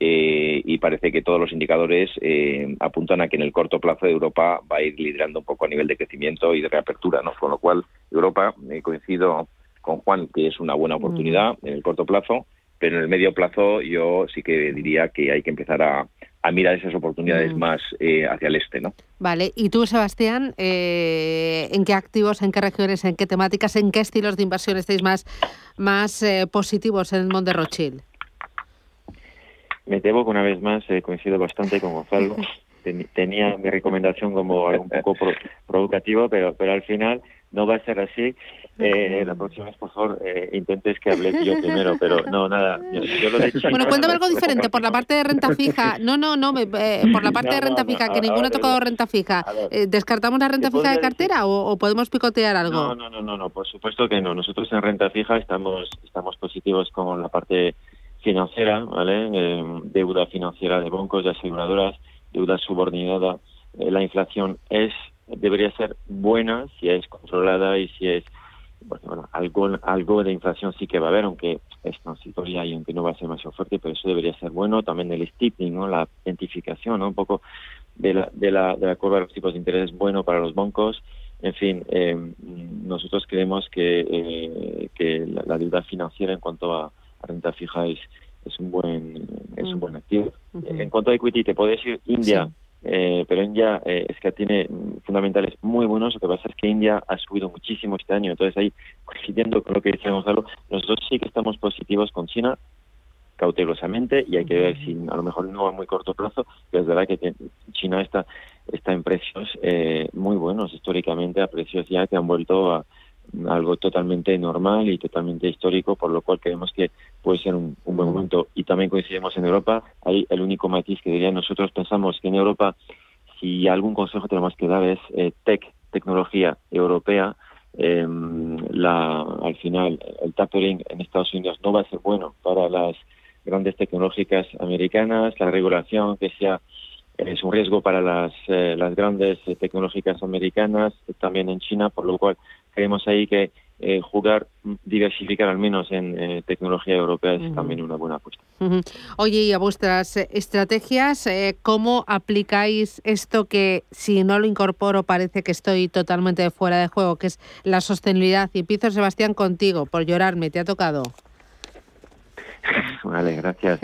eh, y parece que todos los indicadores eh, apuntan a que en el corto plazo Europa va a ir liderando un poco a nivel de crecimiento y de reapertura, ¿no? Con lo cual Europa, eh, coincido con Juan, que es una buena oportunidad en el corto plazo, pero en el medio plazo yo sí que diría que hay que empezar a, a mirar esas oportunidades Mm. más eh, hacia el este, ¿no? Vale, y tú, Sebastián, eh, ¿en qué activos, en qué regiones, en qué temáticas, en qué estilos de inversión estáis más, más eh, positivos en el Monde Rothschild? Me temo que una vez más eh, coincido bastante con Gonzalo. Ten- tenía mi recomendación como un poco pro- provocativa, pero, pero al final no va a ser así. Eh, la próxima vez, por favor, eh, intentes que hable yo primero, pero no, nada. Yo, yo lo de China- Bueno, cuéntame algo diferente. Por la parte de renta fija, no, no, no, eh, por la parte No, de renta no, fija, no, que ninguno ha tocado renta fija. Eh, ¿Descartamos la renta fija de cartera o, o podemos picotear algo? No, no, no, no, no, por supuesto que no. Nosotros en renta fija estamos, estamos positivos con la parte financiera, ¿vale? Eh, deuda financiera de bancos, de aseguradoras, deuda subordinada. Eh, la inflación es debería ser buena si es controlada y si es bueno, algo algo de inflación sí que va a haber, aunque es transitoria y aunque no va a ser más fuerte, pero eso debería ser bueno. También el steepening, ¿no? la identificación, ¿no? un poco de la, de la, de la curva de los tipos de interés bueno para los bancos. En fin, eh, nosotros creemos que, eh, que la, deuda financiera en cuanto a renta fija es, es un buen es un buen activo. En cuanto a equity, te puedo decir India, eh, pero India eh, es que tiene mm, fundamentales muy buenos. Lo que pasa es que India ha subido muchísimo este año. Entonces, ahí, coincidiendo con lo que decía Gonzalo, nosotros sí que estamos positivos con China cautelosamente y hay que ver si a lo mejor no a muy corto plazo, pero es verdad que China está, está en precios eh, muy buenos históricamente, a precios ya que han vuelto a algo totalmente normal y totalmente histórico, por lo cual creemos que puede ser un, buen momento. Y también coincidimos en Europa, ahí el único matiz que diría, nosotros pensamos que en Europa, si algún consejo tenemos que dar es eh, tech, tecnología europea, eh, la, al final el tapering en Estados Unidos no va a ser bueno para las grandes tecnológicas americanas, la regulación que sea es un riesgo para las, eh, las grandes eh, tecnológicas americanas, también en China, por lo cual creemos ahí que eh, jugar, mm, diversificar al menos en eh, tecnología europea es también una buena apuesta. Oye, y a vuestras eh, estrategias, eh, ¿cómo aplicáis esto que si no lo incorporo parece que estoy totalmente fuera de juego, que es la sostenibilidad? Y empiezo, Sebastián, contigo, por llorarme, ¿te ha tocado? Vale, gracias.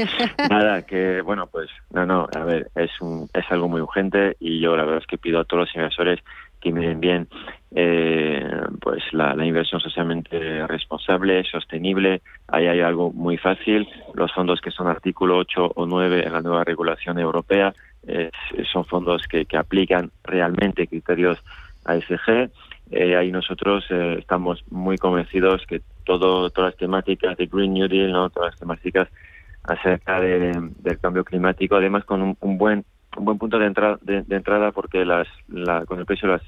Nada, que bueno, pues no, no, a ver, es un, es algo muy urgente y yo la verdad es que pido a todos los inversores que miren bien eh, pues la, inversión socialmente responsable, sostenible. Ahí hay algo muy fácil. Los fondos que son artículo 8 o 9 en la nueva regulación europea eh, son fondos que, que aplican realmente criterios ASG. Eh, ahí nosotros eh, estamos muy convencidos que todo, todas las temáticas de Green New Deal, ¿no? todas las temáticas acerca de- del cambio climático, además con un buen un buen punto de entrada de, de entrada porque las la, con el precio de las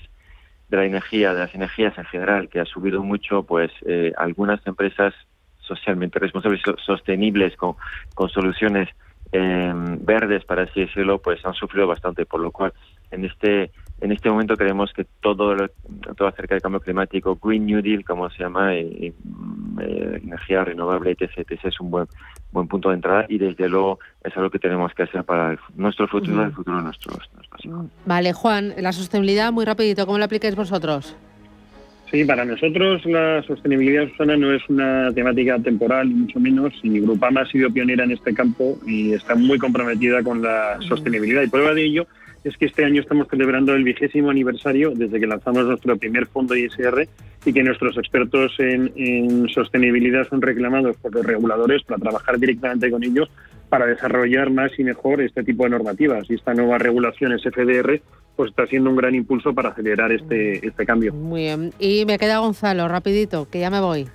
de la energía de las energías en general que ha subido mucho pues eh, algunas empresas socialmente responsables so- sostenibles con, con soluciones eh, verdes para así decirlo pues han sufrido bastante por lo cual en este en este momento creemos que todo lo- todo acerca del cambio climático Green New Deal como se llama y, y, mm, eh, energía renovable etc, etc, es un buen buen punto de entrada y desde luego es algo que tenemos que hacer para el nuestro futuro Ujú. el futuro de nuestros, nuestros hijos. Vale, Juan, la sostenibilidad, muy rapidito, ¿cómo la aplicáis vosotros? Sí, para nosotros la sostenibilidad, Susana, no es una temática temporal, ni mucho menos, y Grupama ha sido pionera en este campo y está muy comprometida con la sostenibilidad. Y prueba de ello es que este año estamos celebrando el vigésimo aniversario desde que lanzamos nuestro primer fondo ISR y que nuestros expertos en, en sostenibilidad son reclamados por los reguladores para trabajar directamente con ellos para desarrollar más y mejor este tipo de normativas. Y esta nueva regulación SFDR pues está siendo un gran impulso para acelerar este, este cambio. Muy bien. Y me queda Gonzalo, rapidito, que ya me voy.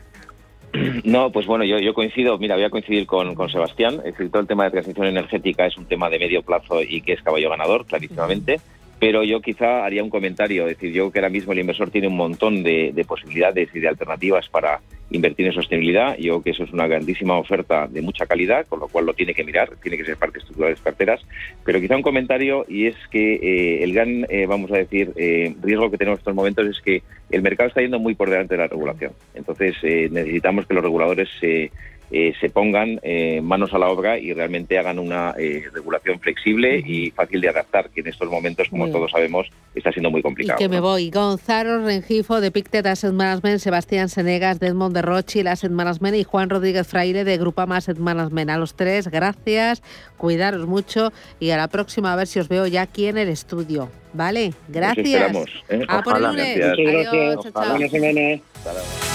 No, pues bueno, yo, yo coincido, mira, voy a coincidir con, Sebastián. Es decir, todo el tema de transición energética es un tema de medio plazo y que es caballo ganador, clarísimamente. Pero yo quizá haría un comentario, es decir, yo que ahora mismo el inversor tiene un montón de, de posibilidades y de alternativas para invertir en sostenibilidad. Yo creo que eso es una grandísima oferta de mucha calidad, con lo cual lo tiene que mirar, tiene que ser parte estructural de carteras. Pero quizá un comentario y es que eh, el gran, eh, vamos a decir, eh, riesgo que tenemos en estos momentos es que el mercado está yendo muy por delante de la regulación. Entonces eh, necesitamos que los reguladores se eh, se pongan eh, manos a la obra y realmente hagan una eh, regulación flexible y fácil de adaptar, que en estos momentos, como todos sabemos, está siendo muy complicado. Y que me voy. Gonzalo Rengifo de Pictet Asset Management, Sebastián Senegas de Edmond de Rothschild Asset Management y Juan Rodríguez Fraile de Grupama Asset Management. A los tres, gracias, cuidaros mucho y a la próxima a ver si os veo ya aquí en el estudio. ¿Vale? Gracias. A por el lunes. Adiós, chao.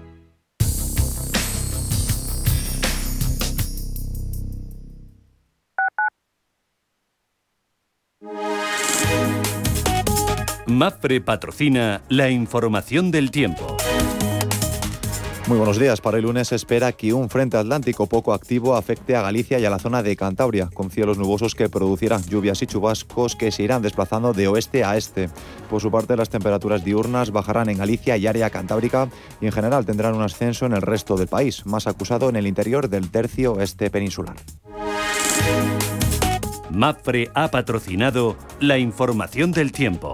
MAPFRE patrocina la información del tiempo. Muy buenos días. Para el lunes se espera que un frente atlántico poco activo afecte a Galicia y a la zona de Cantabria, con cielos nubosos que producirán lluvias y chubascos que se irán desplazando de oeste a este. Por su parte, las temperaturas diurnas bajarán en Galicia y área cantábrica y en general tendrán un ascenso en el resto del país, más acusado en el interior del tercio este peninsular. MAPFRE ha patrocinado la información del tiempo.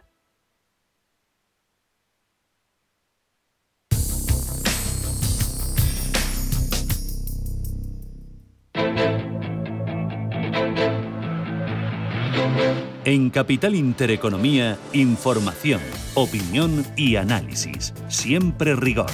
En Capital Intereconomía, información, opinión y análisis. Siempre rigor.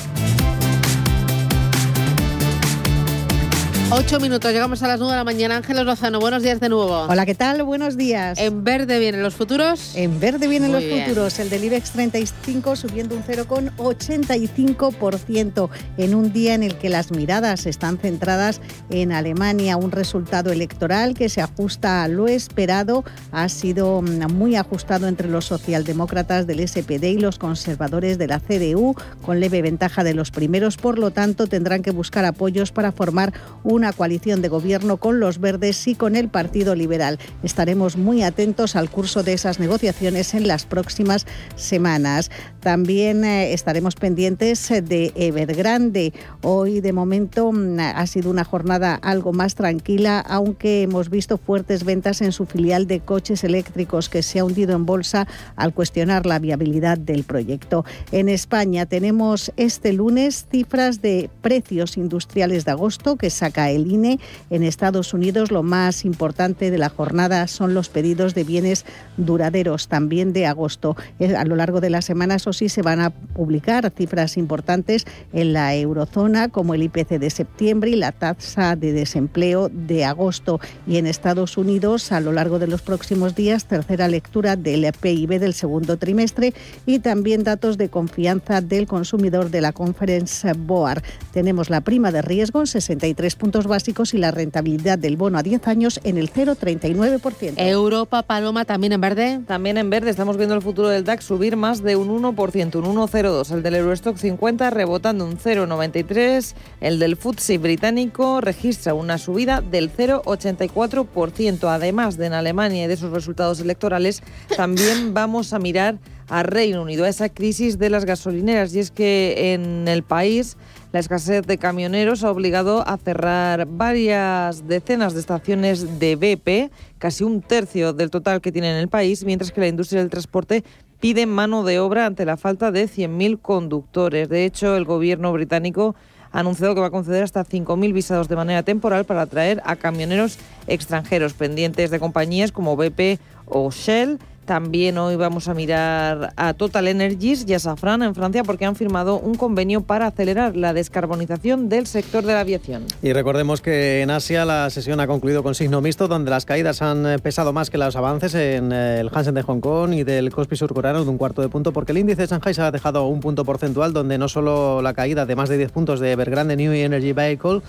Ocho minutos, llegamos a las nueve de la mañana. Ángeles Lozano, buenos días de nuevo. Hola, ¿qué tal? Buenos días. ¿En verde vienen los futuros? En verde vienen Muy los bien. futuros. El del IBEX 35 subiendo un 0,85% en un día en el que las miradas están centradas en Alemania. Un resultado electoral que se ajusta a lo esperado. Ha sido mm, muy ajustado entre los socialdemócratas del SPD y los conservadores de la CDU, con leve ventaja de los primeros. Por lo tanto, tendrán que buscar apoyos para formar una coalición de gobierno con los verdes y con el Partido Liberal. Estaremos muy atentos al curso de esas negociaciones en las próximas semanas. También eh, estaremos pendientes eh, de Evergrande. Hoy, de momento, mm, ha sido una jornada algo más tranquila, aunque hemos visto fuertes ventas en su filial de coches eléctricos que se ha hundido en bolsa al cuestionar la viabilidad del proyecto. En España tenemos este lunes cifras de precios industriales de agosto que saca el INE. En Estados Unidos lo más importante de la jornada son los pedidos de bienes duraderos, también de agosto. Eh, a lo largo de la semana, eso sí, se van a publicar cifras importantes en la eurozona, como el IPC de septiembre y la tasa de desempleo de agosto. Y en Estados Unidos, a lo largo de los próximos días, tercera lectura del PIB del segundo trimestre y también datos de confianza del consumidor de la Conference Board. Tenemos la prima de riesgo en 63 puntos básicos y la rentabilidad del bono a 10 años en el 0,39%. Europa, Paloma, también en verde. También en verde estamos viendo el futuro del DAX subir más de un 1%, un 1,02. El del Eurostock 50 rebotando un 0,93. El del FTSE británico registra una subida del 0,84%. Además de en Alemania y de esos resultados electorales, también vamos a mirar a Reino Unido, a esa crisis de las gasolineras. Y es que en el país la escasez de camioneros ha obligado a cerrar varias decenas de estaciones de BP, casi un tercio del total que tiene en el país, mientras que la industria del transporte pide mano de obra ante la falta de 100.000 conductores. De hecho, el gobierno británico ha anunciado que va a conceder hasta 5.000 visados de manera temporal para atraer a camioneros extranjeros pendientes de compañías como BP o Shell también hoy vamos a mirar a Total Energies y a Safran en Francia porque han firmado un convenio para acelerar la descarbonización del sector de la aviación. Y recordemos que en Asia la sesión ha concluido con signo mixto, donde las caídas han eh, pesado más que los avances en eh, el Hansen de Hong Kong y del Kospi surcoreano de un cuarto de punto, porque el índice de Shanghai se ha dejado un punto porcentual, donde no solo la caída de más de 10 puntos de Evergrande New Energy Vehicle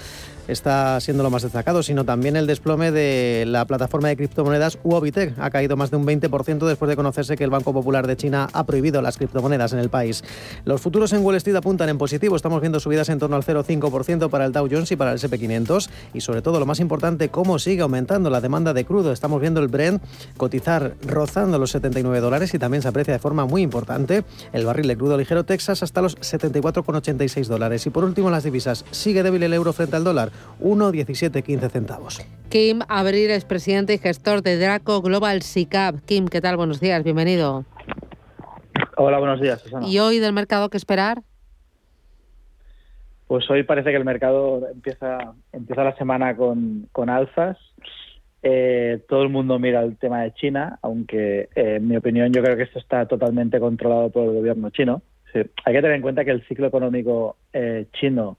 está siendo lo más destacado, sino también el desplome de la plataforma de criptomonedas Huobitek. Ha caído más de un 20% después de conocerse que el Banco Popular de China ha prohibido las criptomonedas en el país. Los futuros en Wall Street apuntan en positivo. Estamos viendo subidas en torno al 0,5% para el Dow Jones y para el SP500. Y sobre todo, lo más importante, cómo sigue aumentando la demanda de crudo. Estamos viendo el Brent cotizar rozando los 79 dólares y también se aprecia de forma muy importante el barril de crudo ligero Texas hasta los 74,86 dólares. Y por último, las divisas. Sigue débil el euro frente al dólar. 1,1715 centavos. Kim Abril es presidente y gestor de Draco Global SICAP. Kim, ¿qué tal? Buenos días, bienvenido. Hola, buenos días. Susana. ¿Y hoy del mercado qué esperar? Pues hoy parece que el mercado empieza, empieza la semana con, con alzas. Eh, todo el mundo mira el tema de China, aunque eh, en mi opinión yo creo que esto está totalmente controlado por el gobierno chino. Sí. Hay que tener en cuenta que el ciclo económico eh, chino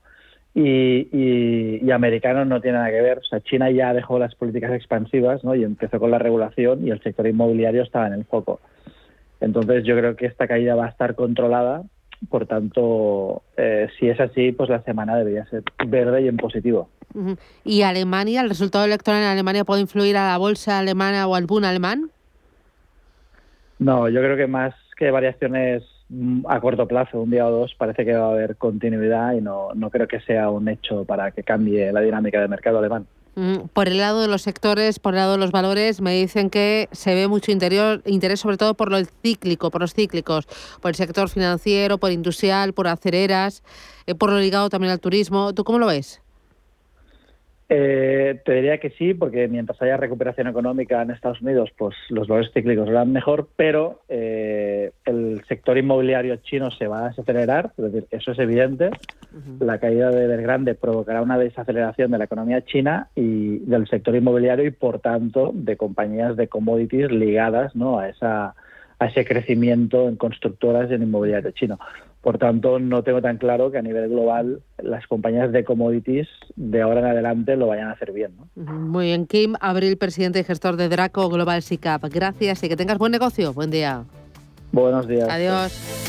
y, y, americanos no tiene nada que ver. O sea, China ya dejó las políticas expansivas ¿no? y empezó con la regulación y el sector inmobiliario estaba en el foco. Entonces yo creo que esta caída va a estar controlada. Por tanto, eh, si es así, pues la semana debería ser verde y en positivo. Uh -huh. ¿Y Alemania, el resultado electoral en Alemania puede influir a la bolsa alemana o al boom alemán? No, yo creo que más que variaciones a corto plazo, un día o dos, parece que va a haber continuidad y no, no creo que sea un hecho para que cambie la dinámica del mercado alemán. Por el lado de los sectores, por el lado de los valores, me dicen que se ve mucho interior, interés sobre todo por lo cíclico, por los cíclicos, por el sector financiero, por industrial, por acereras, eh, por lo ligado también al turismo. ¿Tú cómo lo ves? Eh, te diría que sí, porque mientras haya recuperación económica en Estados Unidos, pues los valores cíclicos irán mejor, pero eh, el sector inmobiliario chino se va a desacelerar, es decir, eso es evidente. Uh -huh. La caída de Evergrande provocará una desaceleración de la economía china y del sector inmobiliario y, por tanto, de compañías de commodities ligadas ¿no? a, esa, a ese crecimiento en constructoras y en inmobiliario chino. Por tanto, no tengo tan claro que a nivel global las compañías de commodities de ahora en adelante lo vayan a hacer bien. ¿no? Muy bien, Kim Abril, presidente y gestor de Draco Global SICAP. Gracias y que tengas buen negocio. Buen día. Buenos días. Adiós.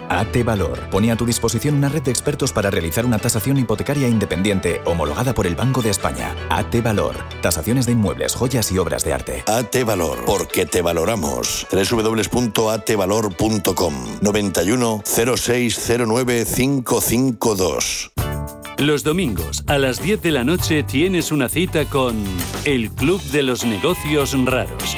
AT Valor pone a tu disposición una red de expertos para realizar una tasación hipotecaria independiente homologada por el Banco de España. AT Valor. Tasaciones de inmuebles, joyas y obras de arte. AT Valor, porque te valoramos. www.atvalor.com 91 0609 552. Los domingos a las 10 de la noche tienes una cita con El Club de los Negocios Raros.